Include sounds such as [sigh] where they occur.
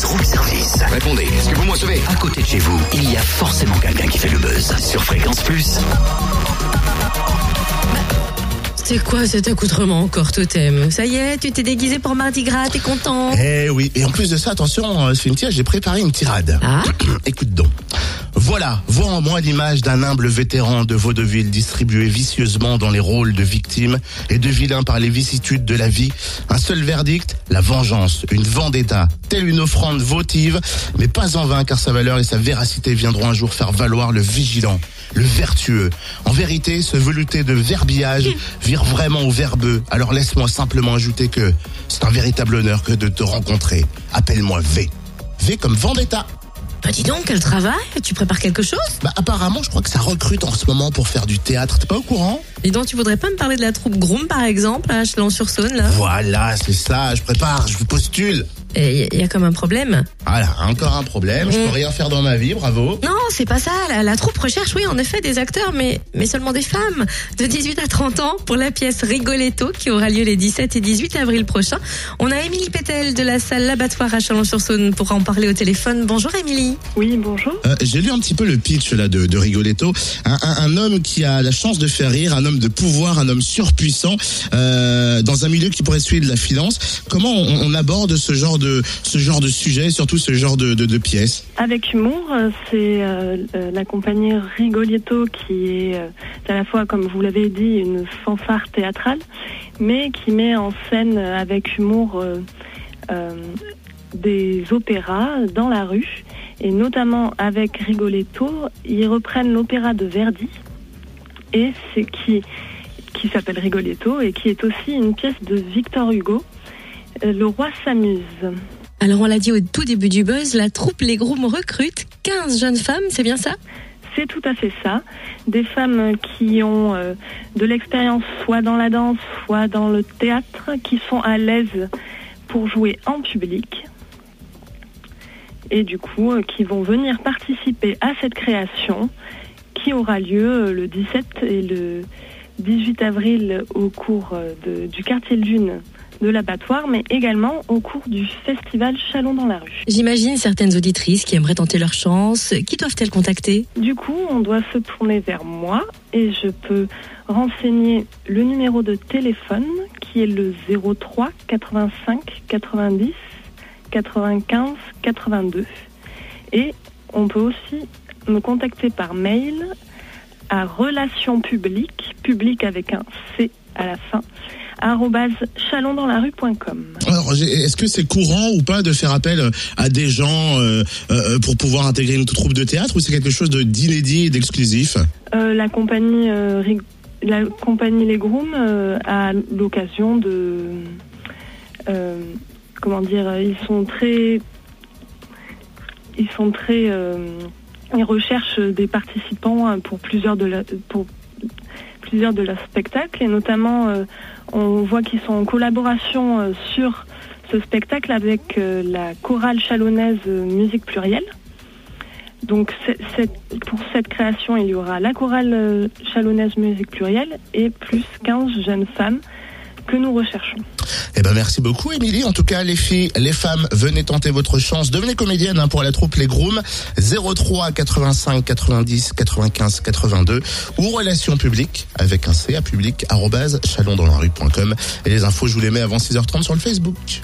buzz room service. Répondez, est-ce que vous me recevez? À côté de chez vous, il y a forcément quelqu'un qui fait le buzz. Sur Fréquence Plus. C'est quoi cet accoutrement encore, Totem Ça y est, tu t'es déguisé pour Mardi Gras, t'es content? Eh oui, et en plus de ça, attention, euh, Cynthia, j'ai préparé une tirade. Ah [clears throat] Écoute donc. Voilà, vois en moi l'image d'un humble vétéran de vaudeville distribué vicieusement dans les rôles de victime et de vilain par les vicissitudes de la vie. Un seul verdict, la vengeance, une vendetta, telle une offrande votive, mais pas en vain car sa valeur et sa véracité viendront un jour faire valoir le vigilant, le vertueux. En vérité, ce velouté de verbillage vire vraiment au verbeux. Alors laisse-moi simplement ajouter que c'est un véritable honneur que de te rencontrer. Appelle-moi V. V comme vendetta. Bah dis donc, quel travail Tu prépares quelque chose Bah apparemment, je crois que ça recrute en ce moment pour faire du théâtre. T'es pas au courant? Dis donc, tu voudrais pas me parler de la troupe Groom, par exemple, à Chalon-sur-Saône, là? Voilà, c'est ça. Je prépare, je vous postule. Et il y, a comme un problème. Voilà, encore un problème. Je peux rien faire dans ma vie. Bravo. Non, c'est pas ça. La, la troupe recherche, oui, en effet, des acteurs, mais, mais seulement des femmes. De 18 à 30 ans pour la pièce Rigoletto qui aura lieu les 17 et 18 avril prochains. On a Émilie Pétel de la salle L'Abattoir à Chalon-sur-Saône pour en parler au téléphone. Bonjour Émilie. Oui, bonjour. Euh, J'ai lu un petit peu le pitch là de, de Rigoletto. Un, un, un homme qui a la chance de faire rire, un homme de pouvoir, un homme surpuissant euh, dans un milieu qui pourrait suivre de la finance. Comment on, on aborde ce genre de ce genre de sujet, et surtout ce genre de, de, pièces Avec humour, euh, c'est euh, euh, la compagnie Rigoletto qui est à la fois, comme vous l'avez dit, une fanfare théâtrale, mais qui met en scène avec humour des opéras dans la rue. Et notamment avec Rigoletto, ils reprennent l'opéra de Verdi, et qui, qui s'appelle Rigoletto, et qui est aussi une pièce de Victor Hugo. Euh, Le roi s'amuse. Alors on l'a dit au tout début du buzz, la troupe Les Grooms recrute 15 jeunes femmes, c'est bien ça? C'est tout à fait ça. Des femmes qui ont euh, de l'expérience soit dans la danse, soit dans le théâtre, qui sont à l'aise pour jouer en public et du coup euh, qui vont venir participer à cette création qui aura lieu le 17 et le 18 avril au cours de- du quartier Lune de l'abattoir, mais également au cours du festival Chalon dans la rue. J'imagine certaines auditrices qui aimeraient tenter leur chance. Qui doivent-elles contacter? Du coup, on doit se tourner vers moi et je peux renseigner le numéro de téléphone qui est le 03 85 90 95 82. Et on peut aussi me contacter par mail à relations publiques, public avec un C à la fin, arrobase chalondanslarue.com. Alors, est-ce que c'est courant ou pas de faire appel à des gens euh, euh, pour pouvoir intégrer une troupe de théâtre ou c'est quelque chose de d'inédit et d'exclusif? Euh, la compagnie euh, la compagnie Les Grooms euh, a l'occasion de euh, comment dire euh, ils sont très ils sont très euh, ils recherchent des participants euh, pour plusieurs de la, pour plusieurs de leurs spectacles et notamment euh, on voit qu'ils sont en collaboration euh, sur ce spectacle avec euh, la chorale chalonnaise musique plurielle. Donc pour cette création, il y aura la chorale chalonnaise musique plurielle et plus 15 jeunes femmes que nous recherchons. Eh ben merci beaucoup Émilie. En tout cas les filles, les femmes, venez tenter votre chance. Devenez comédienne hein, pour la troupe Les Grooms 03 85 90 95 82 ou relations publiques avec un C à public arrobase chalondanslarue.com et les infos je vous les mets avant 6h30 sur le Facebook.